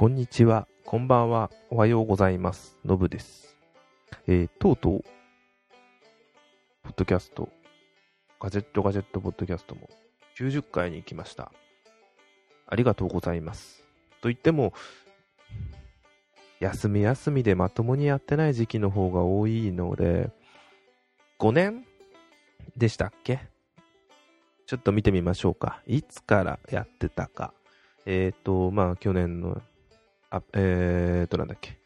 こんにちは、こんばんは、おはようございます。のぶです。えー、とうとう、ポッドキャスト、ガジェットガジェットポッドキャストも90回に行きました。ありがとうございます。と言っても、休み休みでまともにやってない時期の方が多いので、5年でしたっけ？ちょっと見てみましょうか。いつからやってたか。えっ、ー、と、まあ、去年の、あえっ、と、なんだっけ。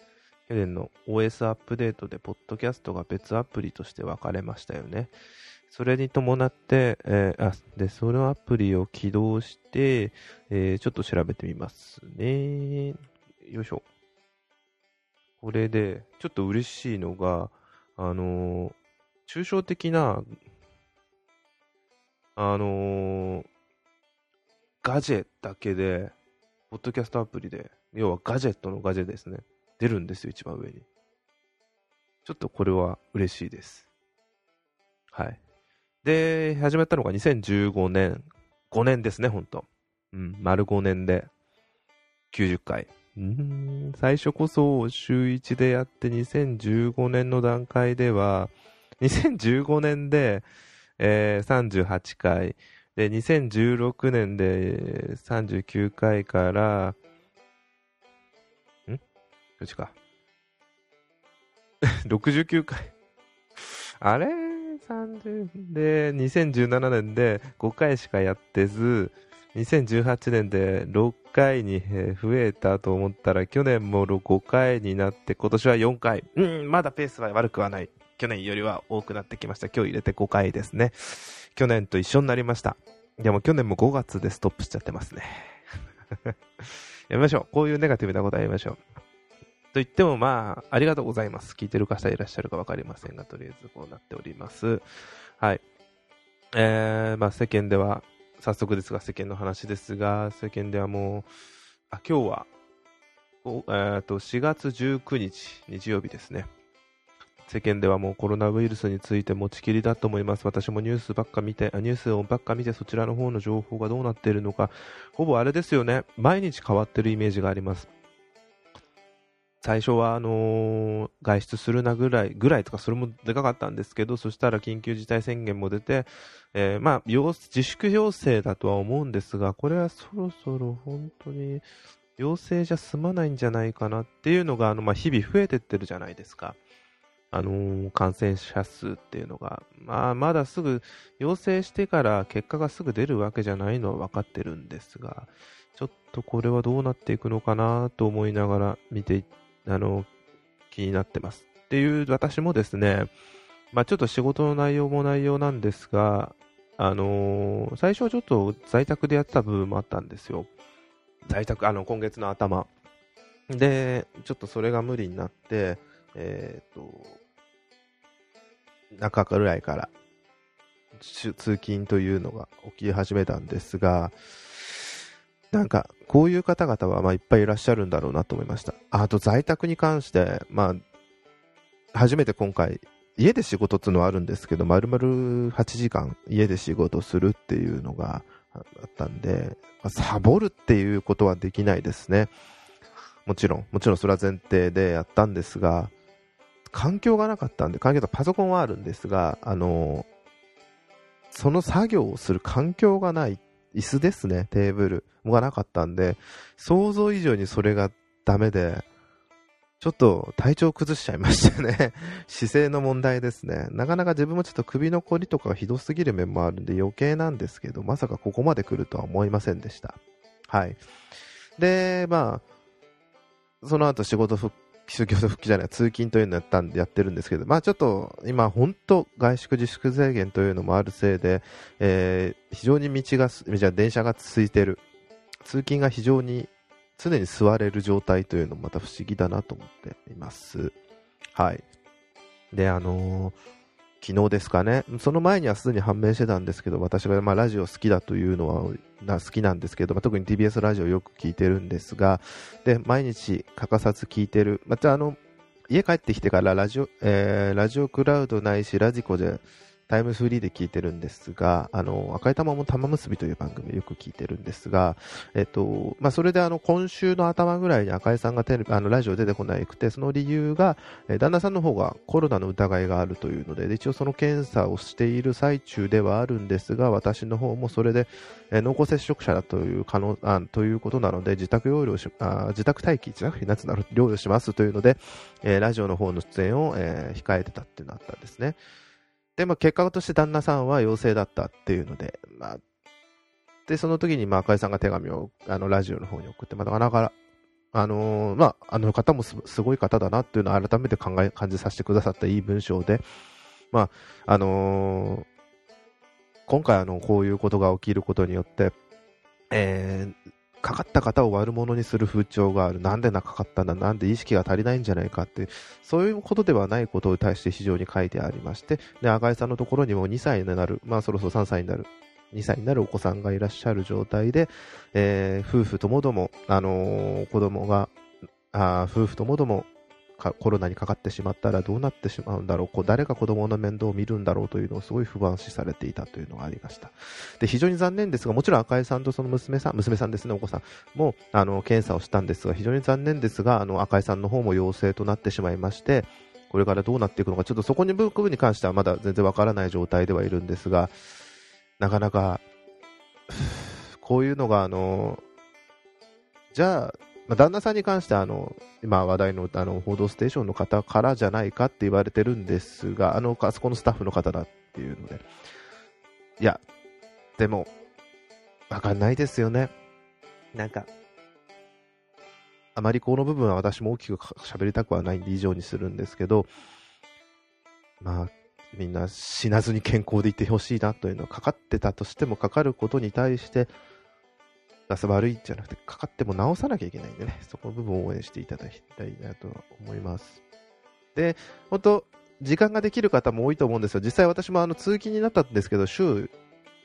去年の OS アップデートで、ポッドキャストが別アプリとして分かれましたよね。それに伴って、えー、あ、で、そのアプリを起動して、えー、ちょっと調べてみますね。よいしょ。これで、ちょっと嬉しいのが、あのー、抽象的な、あの、ガジェだけで、ポッドキャストアプリで、要はガジェットのガジェですね。出るんですよ、一番上に。ちょっとこれは嬉しいです。はい。で、始めたのが2015年。5年ですね、ほんと。うん、丸5年で90回。うん、最初こそ週1でやって2015年の段階では、2015年で、えー、38回。で、2016年で39回から、ん？どっちか。69回。あれ ?30 で、2017年で5回しかやってず、2018年で6回に増えたと思ったら、去年も5回になって、今年は4回。うん、まだペースは悪くはない。去年よりは多くなってきました。今日入れて5回ですね。去年と一緒になりました。でも去年も5月でストップしちゃってますね。やめましょう。こういうネガティブなことはやめましょう。と言ってもまあ、ありがとうございます。聞いてる方いらっしゃるか分かりませんが、とりあえずこうなっております。はい。えー、まあ世間では、早速ですが世間の話ですが、世間ではもう、あ、今日は、えー、と4月19日、日曜日ですね。世間ではもうコロナウイルスについて持ちきりだと思います。私もニュースばっか見て、ニュースをばっか見てそちらの方の情報がどうなっているのか、ほぼあれですよね。毎日変わってるイメージがあります。最初はあのー、外出するなぐらい、ぐらいとかそれもでかかったんですけど、そしたら緊急事態宣言も出て、えー、まあ、自粛要請だとは思うんですが、これはそろそろ本当に要請じゃ済まないんじゃないかなっていうのが、あの、まあ、日々増えてってるじゃないですか。あのー、感染者数っていうのが、まあ、まだすぐ陽性してから結果がすぐ出るわけじゃないのは分かってるんですが、ちょっとこれはどうなっていくのかなと思いながら見て、あの、気になってます。っていう私もですね、まあ、ちょっと仕事の内容も内容なんですが、あのー、最初はちょっと在宅でやってた部分もあったんですよ。在宅、あの、今月の頭。で、ちょっとそれが無理になって、えっ、と、中ぐらいから通勤というのが起き始めたんですが、なんか、こういう方々はまいっぱいいらっしゃるんだろうなと思いました。あと、在宅に関して、まあ、初めて今回、家で仕事っていうのはあるんですけど、丸々8時間家で仕事するっていうのがあったんで、まあ、サボるっていうことはできないですね。もちろん、もちろんそれは前提でやったんですが、環境がなかったんで、環境とパソコンはあるんですが、あの、その作業をする環境がない、椅子ですね、テーブルがなかったんで、想像以上にそれがダメで、ちょっと体調崩しちゃいましたね。姿勢の問題ですね。なかなか自分もちょっと首のこりとかがひどすぎる面もあるんで余計なんですけど、まさかここまで来るとは思いませんでした。はい。で、まあ、その後仕事復就業復帰じゃない、通勤というのをやったんでやってるんですけど、まあちょっと今本当外出自粛制限というのもあるせいで、えー、非常に道が、じゃ電車が続いてる。通勤が非常に常に座れる状態というのもまた不思議だなと思っています。はい。で、あのー、昨日ですかね、その前にはすでに判明してたんですけど、私はまあラジオ好きだというのは好きなんですけど、まあ、特に TBS ラジオよく聞いてるんですが、で、毎日欠かさず聞いてる。またあの、家帰ってきてからラジオ、えー、ラジオクラウドないし、ラジコで、タイムフリーで聞いてるんですが、あの、赤い玉も玉結びという番組でよく聞いてるんですが、えっと、まあ、それであの、今週の頭ぐらいに赤井さんがテレビ、あの、ラジオ出てこなくて、その理由が、え旦那さんの方がコロナの疑いがあるというので、一応その検査をしている最中ではあるんですが、私の方もそれで、え濃厚接触者だという可能、あということなので、自宅療養し、あ自宅待機、自宅になる療養しますというので、え、ラジオの方の出演を、え、控えてたってなったんですね。で、まあ、結果として旦那さんは陽性だったっていうので、まあ、で、その時に、まあ、赤井さんが手紙を、あの、ラジオの方に送って、まあ、なかなか、あのー、まあ、あの方もすごい方だなっていうのを改めて考え、感じさせてくださったいい文章で、まあ、あのー、今回あの、こういうことが起きることによって、えー、かかった方を悪者にする風潮がある。なんでなかかったんだ？なんで意識が足りないんじゃないかって、そういうことではないことに対して非常に書いてありまして、で、赤井さんのところにも2歳になる、まあそろそろ3歳になる、2歳になるお子さんがいらっしゃる状態で、えー、夫婦ともども、あのー、子供が、あ夫婦ともどもコロナにかかってしまったらどうなってしまうんだろう、こう誰が子供の面倒を見るんだろうというのをすごい不安視されていたというのがありました。で、非常に残念ですが、もちろん赤井さんとその娘さん、娘さんですね、お子さんも、あの、検査をしたんですが、非常に残念ですが、あの、赤井さんの方も陽性となってしまいまして、これからどうなっていくのか、ちょっとそこに部分に関してはまだ全然わからない状態ではいるんですが、なかなか、こういうのが、あの、じゃあ、まあ、旦那さんに関してはあの、今話題のあの報道ステーションの方からじゃないかって言われてるんですが、あの、あそこのスタッフの方だっていうので、いや、でも、わかんないですよね。なんか、あまりこの部分は私も大きく喋りたくはないんで以上にするんですけど、まあ、みんな死なずに健康でいてほしいなというのはかかってたとしてもかかることに対して、が悪いんじゃなくて、かかっても直さなきゃいけないんでね、そこの部分を応援していただきたいなと思います。で、本当時間ができる方も多いと思うんですよ。実際私もあの通勤になったんですけど、週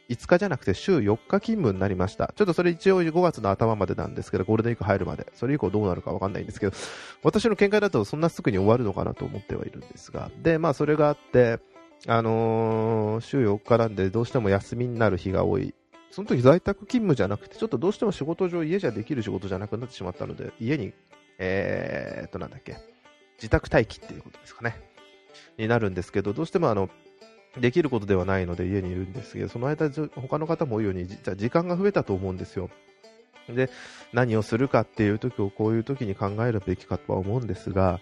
5日じゃなくて週4日勤務になりました。ちょっとそれ一応5月の頭までなんですけど、ゴールデンウィーク入るまで。それ以降どうなるかわかんないんですけど、私の見解だとそんなすぐに終わるのかなと思ってはいるんですが。で、まあそれがあって、あのー、週4日なんでどうしても休みになる日が多いその時在宅勤務じゃなくて、ちょっとどうしても仕事上、家じゃできる仕事じゃなくなってしまったので、家に、えー、っと、なんだっけ、自宅待機っていうことですかね、になるんですけど、どうしてもあの、できることではないので家にいるんですけど、その間、他の方も多いように、じゃ時間が増えたと思うんですよ。で、何をするかっていう時をこういう時に考えるべきかとは思うんですが、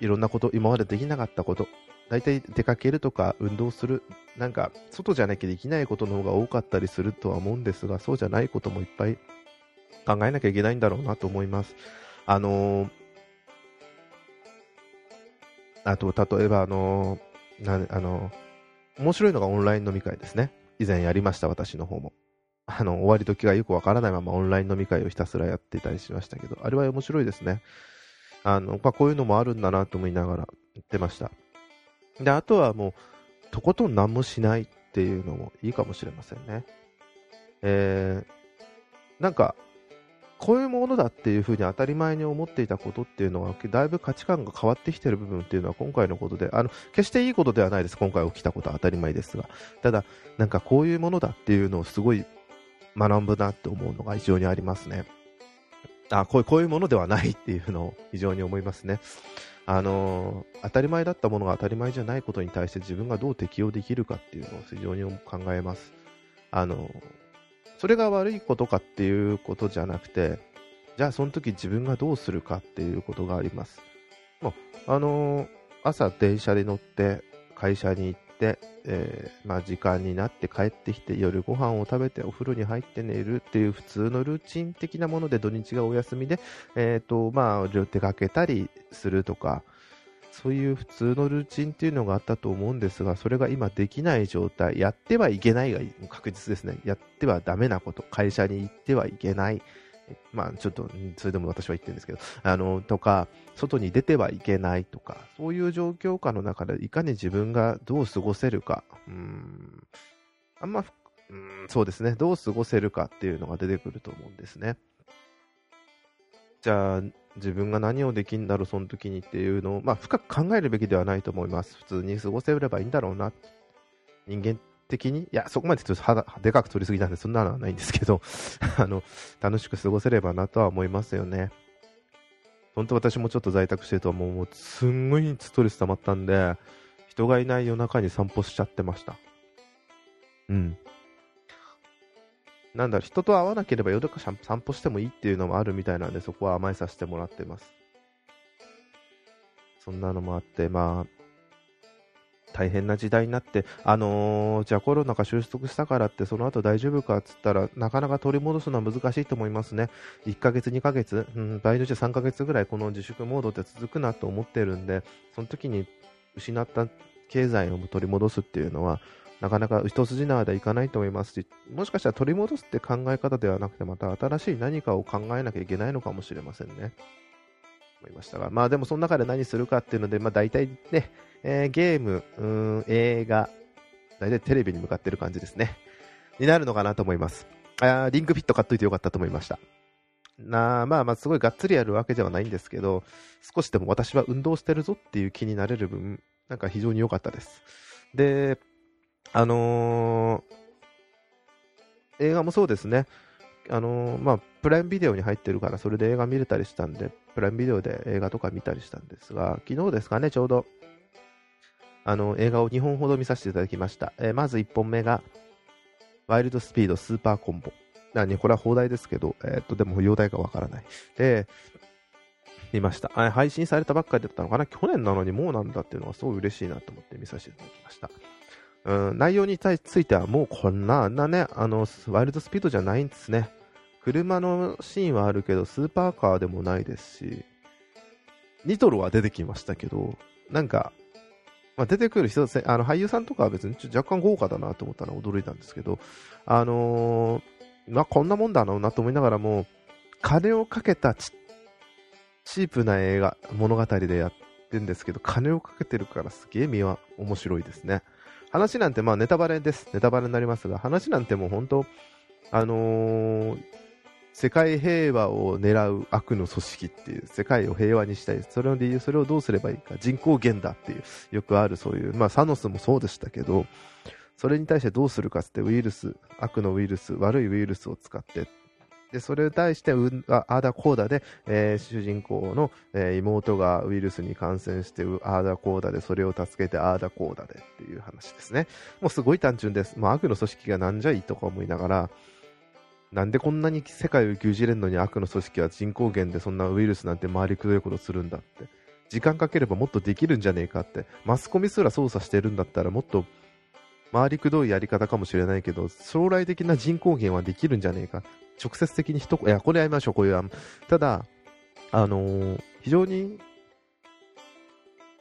いろんなこと、今までできなかったこと、大体出かけるとか運動する、なんか外じゃなきゃできないことの方が多かったりするとは思うんですが、そうじゃないこともいっぱい考えなきゃいけないんだろうなと思います。あのー、あと、例えばあのー、な、あのー、面白いのがオンライン飲み会ですね。以前やりました、私の方も。あの、終わり時がよくわからないままオンライン飲み会をひたすらやってたりしましたけど、あれは面白いですね。あの、まあ、こういうのもあるんだなと思いながら言ってました。で、あとはもう、とことん何もしないっていうのもいいかもしれませんね。えー、なんか、こういうものだっていうふうに当たり前に思っていたことっていうのは、だいぶ価値観が変わってきてる部分っていうのは今回のことで、あの、決していいことではないです。今回起きたことは当たり前ですが。ただ、なんかこういうものだっていうのをすごい学ぶなって思うのが非常にありますね。あ、こういう、こういうものではないっていうのを非常に思いますね。あのー、当たり前だったものが当たり前じゃないことに対して自分がどう適応できるかっていうのを非常に考えます。あのー、それが悪いことかっていうことじゃなくて、じゃあその時自分がどうするかっていうことがあります。もう、あのー、朝電車で乗って会社に行っ、えー、まあ、時間になって帰ってきて夜ご飯を食べてお風呂に入って寝るっていう普通のルーチン的なもので土日がお休みで、えーとまあ、出かけたりするとかそういう普通のルーチンっていうのがあったと思うんですがそれが今できない状態やってはいけないが確実ですね。やってはダメなこと会社に行ってはいけない。まあちょっと、それでも私は言ってるんですけど、あの、とか、外に出てはいけないとか、そういう状況下の中でいかに自分がどう過ごせるか、うん、あんま、うん、そうですね、どう過ごせるかっていうのが出てくると思うんですね。じゃあ、自分が何をできるんだろう、その時にっていうのを、まあ、深く考えるべきではないと思います。普通に過ごせればいいんだろうな。人間的に、いや、そこまでちょっと肌でかく取りすぎたんで、そんなのはないんですけど、あの、楽しく過ごせればなとは思いますよね。本当私もちょっと在宅してると、もう、すんごいストレス溜まったんで、人がいない夜中に散歩しちゃってました。うん。なんだろ、人と会わなければ夜中散歩してもいいっていうのもあるみたいなんで、そこは甘えさせてもらってます。そんなのもあって、まあ、大変な時代になって、あのー、じゃあコロナが収束したからってその後大丈夫かっつったらなかなか取り戻すのは難しいと思いますね。1ヶ月、2ヶ月、うん、場合によって3ヶ月ぐらいこの自粛モードって続くなと思ってるんで、その時に失った経済を取り戻すっていうのは、なかなか一筋縄ではいかないと思いますし、もしかしたら取り戻すって考え方ではなくて、また新しい何かを考えなきゃいけないのかもしれませんね。思いましたが、まあでもその中で何するかっていうので、まあ大体ね、えー、ゲーム、うん、映画、大体テレビに向かってる感じですね。になるのかなと思います。あリンクフィット買っといてよかったと思いました。なまあまあ、すごいがっつりやるわけではないんですけど、少しでも私は運動してるぞっていう気になれる分、なんか非常に良かったです。で、あのー、映画もそうですね。あのー、まあ、プライムビデオに入ってるから、それで映画見れたりしたんで、プライムビデオで映画とか見たりしたんですが、昨日ですかね、ちょうど、あの、映画を2本ほど見させていただきました。えー、まず1本目が、ワイルドスピードスーパーコンボ。なに、これは放題ですけど、えー、っと、でも、容体がわからない。で、見ました。配信されたばっかりだったのかな？去年なのにもうなんだっていうのはすごい嬉しいなと思って見させていただきました。うん、内容についてはもうこんな、あんなね、あの、ワイルドスピードじゃないんですね。車のシーンはあるけど、スーパーカーでもないですし、ニトロは出てきましたけど、なんか、まあ、出てくる人、あの俳優さんとかは別に若干豪華だなと思ったのは驚いたんですけど、あのー、まあ、こんなもんだろうなと思いながらも、金をかけたチープな映画、物語でやってるんですけど、金をかけてるからすげえ見は面白いですね。話なんてまあネタバレです。ネタバレになりますが、話なんてもう本当、あのー、世界平和を狙う悪の組織っていう、世界を平和にしたい。それの理由、それをどうすればいいか。人口減だっていう、よくあるそういう、まあサノスもそうでしたけど、それに対してどうするかってウイルス、悪のウイルス、悪いウイルスを使ってで、それに対して、ああだこうだで、えー、主人公の、えー、妹がウイルスに感染して、ああだこうだで、それを助けて、ああだこうだでっていう話ですね。もうすごい単純です。もう悪の組織がなんじゃいいとか思いながら、なんでこんなに世界を牛耳れんのに悪の組織は人口減でそんなウイルスなんて回りくどいことするんだって。時間かければもっとできるんじゃねえかって。マスコミすら操作してるんだったらもっと回りくどいやり方かもしれないけど、将来的な人口減はできるんじゃねえか。直接的に一言、いや、これやりましょう、こういう。ただ、あのー、非常に、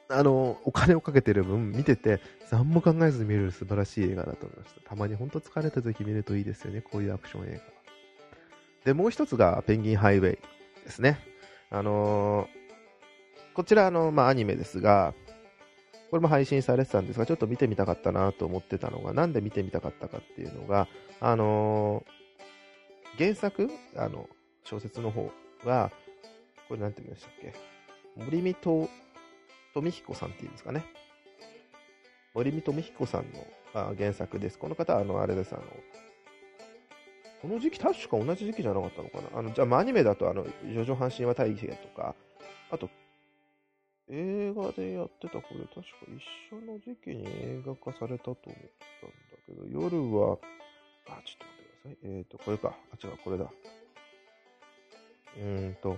あのー、お金をかけてる分、見てて、何も考えずに見れる素晴らしい映画だと思いました。たまに本当疲れた時見るといいですよね、こういうアクション映画。で、もう一つが、ペンギンハイウェイですね。あのー、こちら、の、まあ、アニメですが、これも配信されてたんですが、ちょっと見てみたかったなと思ってたのが、なんで見てみたかったかっていうのが、あのー、原作、あの、小説の方が、これなんて言いましたっけ？森見と富彦さんっていうんですかね。森見富彦さんのあ原作です。この方は、あの、あれです、あの、この時期、確か同じ時期じゃなかったのかな。あの、じゃあ、アニメだと、あの、ジョジョ阪神は大義とか、あと、映画でやってたこれ確か一緒の時期に映画化されたと思ったんだけど、夜は、あ、ちょっと待ってください。えっ、ー、と、これか。あ、違う、これだ。うーんと、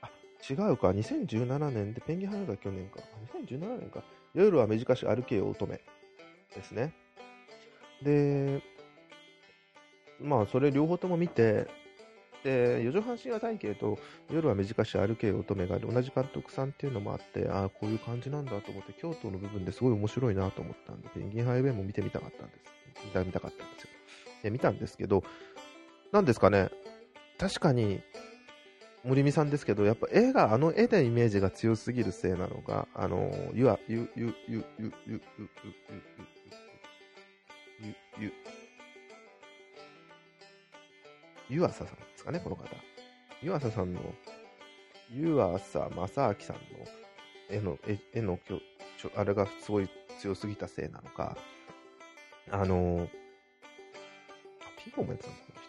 あ、違うか。2017年で、ペンギン花が去年か。2017年か。夜は短し歩けよ乙女ですね。で、まあ、それ両方とも見て、で、四畳半神話体系と夜は短し歩け乙女が同じ監督さんっていうのもあって、ああ、こういう感じなんだと思って、京都の部分ですごい面白いなと思ったんで、ペンギンハイウェイも見てみたかったんです。見た見たかったんですよ。で、見たんですけど、なんですかね、確かに、森美さんですけど、やっぱ絵が、あの絵でイメージが強すぎるせいなのが、あの、ゆあ、ゆ、ゆ、ゆ、ゆ、ゆ、ゆ、ゆ、ゆ、ゆ、ゆ、湯浅さんですかね、この方。湯浅さんの、湯浅正明さんの絵の、絵の絵のあれがすごい強すぎたせいなのか、あの、ピンポンもやってたんだ、この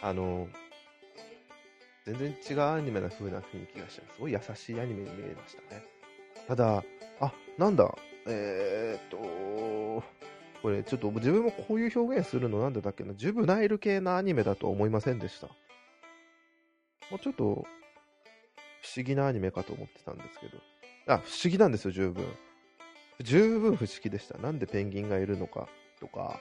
人。あの、全然違うアニメな風な雰囲気がして、すごい優しいアニメに見えましたね。ただ、あ、なんだ、えー、っと、これちょっと自分もこういう表現するのなんでだっけな、ジュブナイル系のアニメだと思いませんでした。もうちょっと、不思議なアニメかと思ってたんですけど。あ、不思議なんですよ、十分。十分不思議でした。なんでペンギンがいるのかとか、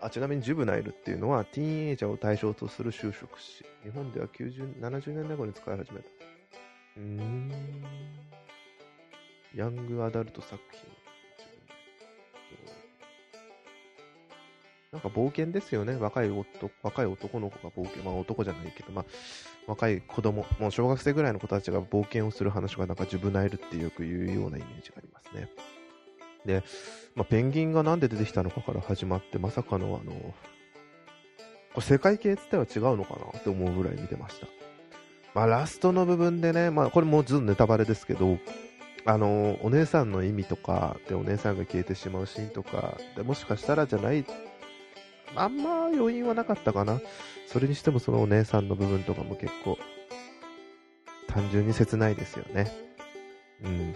あちなみにジュブナイルっていうのは、ティーンエイジャーを対象とする就職詞。日本では90、70年代後に使い始めた。うーん。ヤングアダルト作品。なんか冒険ですよね。若い男若い男の子が冒険。まあ男じゃないけど、まあ若い子供、もう小学生ぐらいの子たちが冒険をする話がなんかジュブナイルってよく言うようなイメージがありますね。で、まあ、ペンギンがなんで出てきたのかから始まって、まさかのあの、これ世界系っては違うのかなって思うぐらい見てました。まあラストの部分でね、まあこれもうずっとネタバレですけど、あの、お姉さんの意味とかでお姉さんが消えてしまうシーンとか、でもしかしたらじゃないあんま余韻はなかったかな。それにしてもそのお姉さんの部分とかも結構、単純に切ないですよね。うん。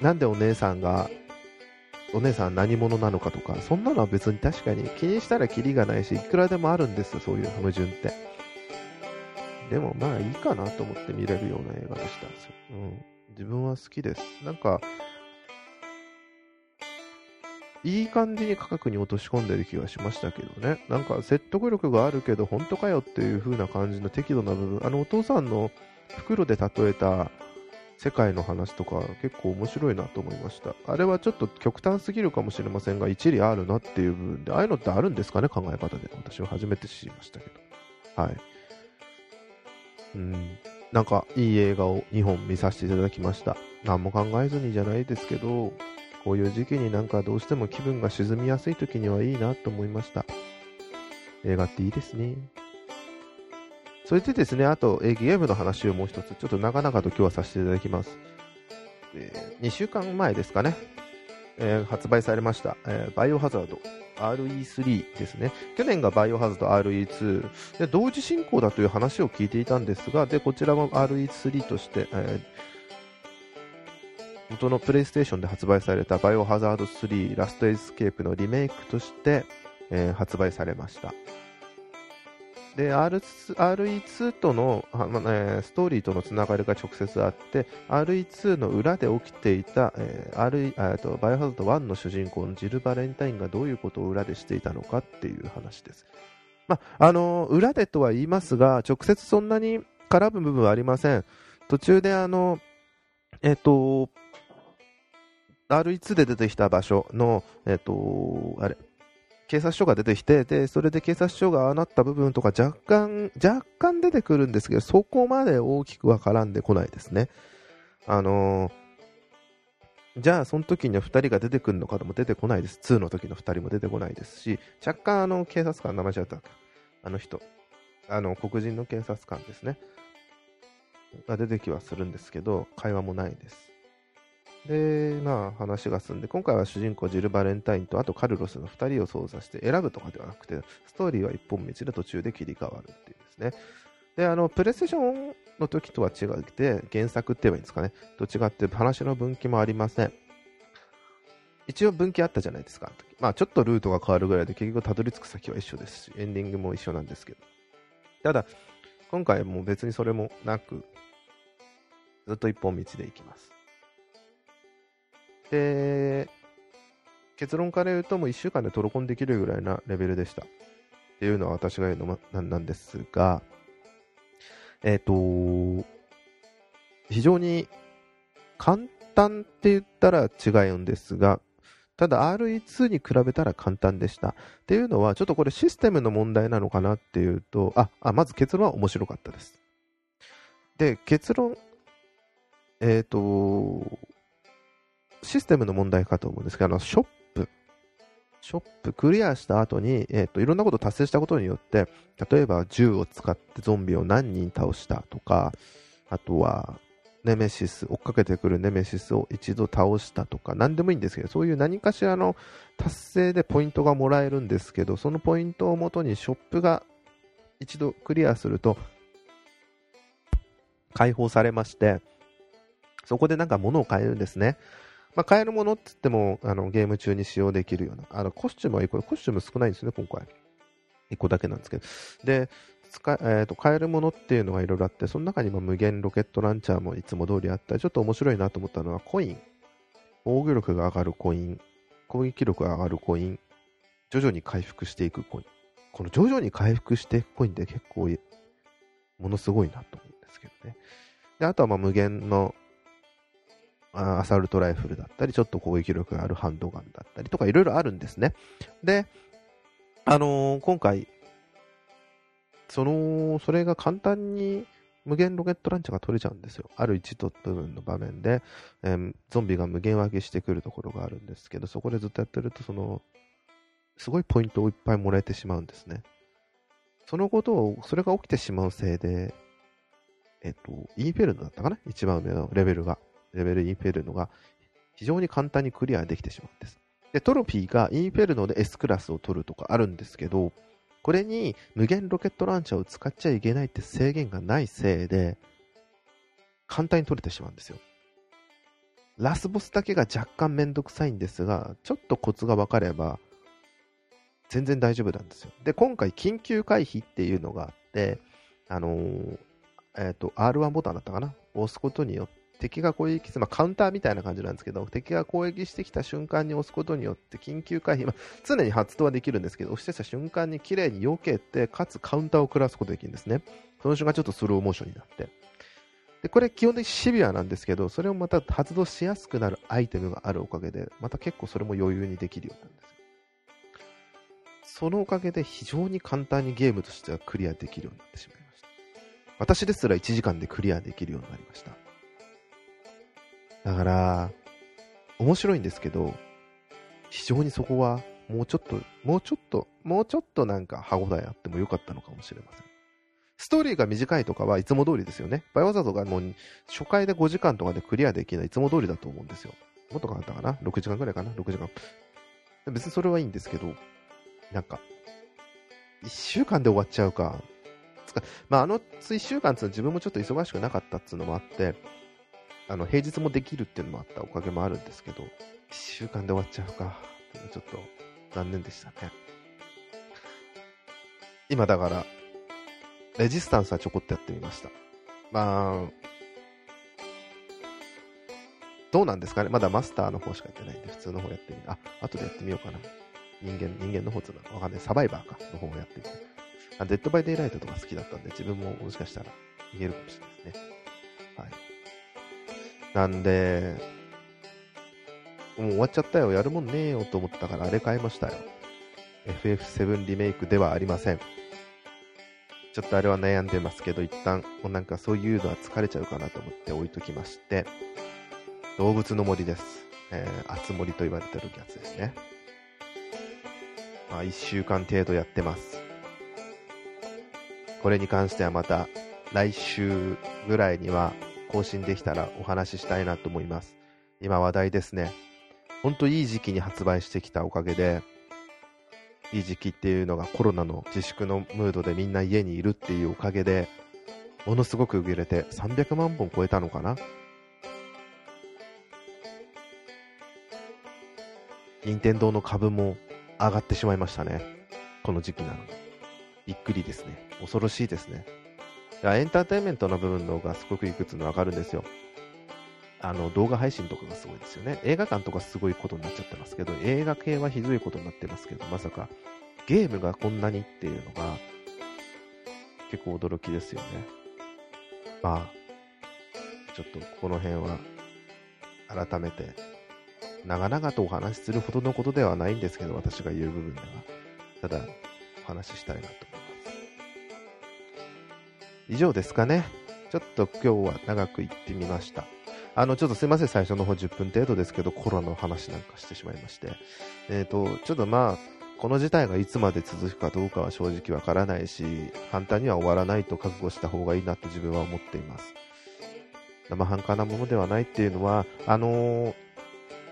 なんでお姉さんが、お姉さん何者なのかとか、そんなのは別に確かに気にしたらキリがないし、いくらでもあるんですよ、そういう矛盾って。でもまあいいかなと思って見れるような映画でした。うん。自分は好きです。なんか、いい感じに価格に落とし込んでる気がしましたけどね。なんか説得力があるけど、本当かよっていう風な感じの適度な部分。あのお父さんの袋で例えた世界の話とか結構面白いなと思いました。あれはちょっと極端すぎるかもしれませんが、一理あるなっていう部分で、ああいうのってあるんですかね、考え方で。私は初めて知りましたけど。はい。うん。なんかいい映画を2本見させていただきました。何も考えずにじゃないですけど、こういう時期になんかどうしても気分が沈みやすい時にはいいなと思いました。映画っていいですね。それでですね、あと、えゲームの話をもう一つ、ちょっと長々と今日はさせていただきます。えー、2週間前ですかね、えー、発売されました、えー、バイオハザード RE3 ですね。去年がバイオハザード RE2 で、同時進行だという話を聞いていたんですが、で、こちらも RE3 として、えー元のプレイステーションで発売されたバイオハザード3ラストエスケープのリメイクとして、えー、発売されました。で、RE2 との、まえストーリーとのつながりが直接あって、RE2 の裏で起きていた、えー、RE とバイオハザード1の主人公のジル・バレンタインがどういうことを裏でしていたのかっていう話です。まあの裏でとは言いますが、直接そんなに絡む部分はありません。途中であの、えっ、と、R1 で出てきた場所の、えっ、と、あれ、警察署が出てきて、で、それで警察署がああなった部分とか若干、若干出てくるんですけど、そこまで大きくは絡んでこないですね。あのー、じゃあ、その時には2人が出てくるのかでも出てこないです。2の時の2人も出てこないですし、若干、あの、警察官、名前違ったか。あの人。あの、黒人の警察官ですね。が出てきはするんですけど、会話もないです。で、まあ話が進んで、今回は主人公ジル・バレンタインとあとカルロスの2人を操作して選ぶとかではなくて、ストーリーは一本道で途中で切り替わるっていうですね。で、あの、プレイステーションの時とは違って、原作って言えばいいんですかね。と違って話の分岐もありません。一応分岐あったじゃないですか。まあちょっとルートが変わるぐらいで結局たどり着く先は一緒ですし、エンディングも一緒なんですけど。ただ、今回も別にそれもなく、ずっと一本道で行きます。で、結論から言うともう1週間でトロコンできるぐらいなレベルでした。っていうのは私が言うのもなんなんですが、えっ、ー、と、非常に簡単って言ったら違うんですが、ただ RE2 に比べたら簡単でした。っていうのは、ちょっとこれシステムの問題なのかなっていうと、あ、あまず結論は面白かったです。で、結論、えっ、ー、と、システムの問題かと思うんですけど、あの、ショップ、ショップクリアした後に、えっ、ー、と、いろんなことを達成したことによって、例えば銃を使ってゾンビを何人倒したとか、あとは、ネメシス、追っかけてくるネメシスを一度倒したとか、何でもいいんですけど、そういう何かしらの達成でポイントがもらえるんですけど、そのポイントをもとにショップが一度クリアすると、解放されまして、そこでなんか物を買えるんですね。まあ、買えるものって言っても、あの、ゲーム中に使用できるような、あの、コスチュームはこれ、コスチューム少ないんですね、今回。1個だけなんですけど。で、使えーと、買えるものっていうのがいろいろあって、その中にも無限ロケットランチャーもいつも通りあったり、ちょっと面白いなと思ったのは、コイン。防御力が上がるコイン。攻撃力が上がるコイン。徐々に回復していくコイン。この徐々に回復していくコインって結構、ものすごいなと思うんですけどね。で、あとはま無限のアサルトライフルだったり、ちょっと攻撃力があるハンドガンだったりとか、いろいろあるんですね。で、あのー、今回、その、それが簡単に無限ロケットランチャーが取れちゃうんですよ。ある一部分の場面で、えー、ゾンビが無限分けしてくるところがあるんですけど、そこでずっとやってると、その、すごいポイントをいっぱいもらえてしまうんですね。そのことを、それが起きてしまうせいで、えっと、インフェルノだったかな？一番上のレベルが。レベルインフェルノが非常に簡単にクリアできてしまうんです。で、トロフィーがインフェルノで S クラスを取るとかあるんですけど、これに無限ロケットランチャーを使っちゃいけないって制限がないせいで、簡単に取れてしまうんですよ。ラスボスだけが若干めんどくさいんですが、ちょっとコツが分かれば、全然大丈夫なんですよ。で、今回緊急回避っていうのがあって、あのー、えっ、ー、と、R1 ボタンだったかな？押すことによっ敵が攻撃して、まあ、カウンターみたいな感じなんですけど、敵が攻撃してきた瞬間に押すことによって緊急回避、まあ、常に発動はできるんですけど、押してきた瞬間に綺麗に避けて、かつカウンターを食らすことができるんですね。その瞬間ちょっとスローモーションになって。で、これ基本的にシビアなんですけど、それをまた発動しやすくなるアイテムがあるおかげで、また結構それも余裕にできるようになるんです。そのおかげで非常に簡単にゲームとしてはクリアできるようになってしまいました。私ですら1時間でクリアできるようになりました。だから、面白いんですけど、非常にそこは、もうちょっと、もうちょっと、もうちょっとなんか歯応えあってもよかったのかもしれません。ストーリーが短いとかはいつも通りですよね。バイオザードがもう初回で5時間とかでクリアできないいつも通りだと思うんですよ。もっとかかったかな ?6 時間くらいかな ?6 時間。別にそれはいいんですけど、なんか、1週間で終わっちゃうか。つかまあ、あの1週間って自分もちょっと忙しくなかったっていうのもあって、あの、平日もできるっていうのもあったおかげもあるんですけど、1週間で終わっちゃうか。ちょっと残念でしたね。今だから、レジスタンスはちょこっとやってみました。まあ、どうなんですかねまだマスターの方しかやってないんで、普通の方やってみあ、後でやってみようかな。人間、人間の方つなのわかんない。サバイバーか、の方をやってみて。あ、デッドバイデイライトとか好きだったんで、自分ももしかしたらいけるかもしれないですね。はい。なんで、もう終わっちゃったよ、やるもんねえよと思ったからあれ買いましたよ。FF7 リメイクではありません。ちょっとあれは悩んでますけど、一旦、もうなんかそういうのは疲れちゃうかなと思って置いときまして、動物の森です。えー、あつ森と言われてるやつですね。まあ、1週間程度やってます。これに関してはまた、来週ぐらいには更新できたらお話ししたいなと思います。今話題ですね。ほんといい時期に発売してきたおかげで、いい時期っていうのがコロナの自粛のムードでみんな家にいるっていうおかげで、ものすごく売れて300万本超えたのかな任天堂の株も上がってしまいましたね。この時期なのに。びっくりですね。恐ろしいですね。エンターテインメントの部分の方がすごくいくつのわかるんですよ。あの、動画配信とかがすごいですよね。映画館とかすごいことになっちゃってますけど、映画系はひどいことになってますけど、まさかゲームがこんなにっていうのが結構驚きですよね。まあ、ちょっとこの辺は改めて長々とお話しするほどのことではないんですけど、私が言う部分では。ただ、お話ししたいなと以上ですかね。ちょっと今日は長く行ってみました。あの、ちょっとすいません、最初の方10分程度ですけど、コロナの話なんかしてしまいまして。えっ、ー、と、ちょっとまあ、この事態がいつまで続くかどうかは正直わからないし、簡単には終わらないと覚悟した方がいいなと自分は思っています。生半可なものではないっていうのは、あのー、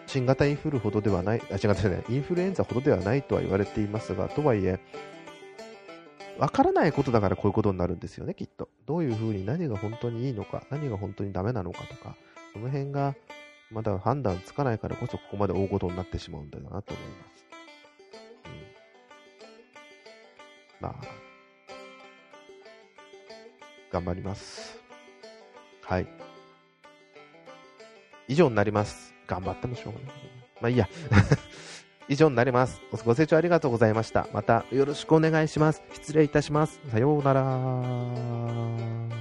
新型インフルほどではない、あ、違う違う、インフルエンザほどではないとは言われていますが、とはいえ、わからないことだからこういうことになるんですよね、きっと。どういうふうに何が本当にいいのか、何が本当にダメなのかとか、その辺がまだ判断つかないからこそここまで大事になってしまうんだよなと思います。うん。まあ、頑張ります。はい。以上になります。頑張ってもしょうがない。まあいいや。以上になります。ご清聴ありがとうございました。またよろしくお願いします。失礼いたします。さようなら。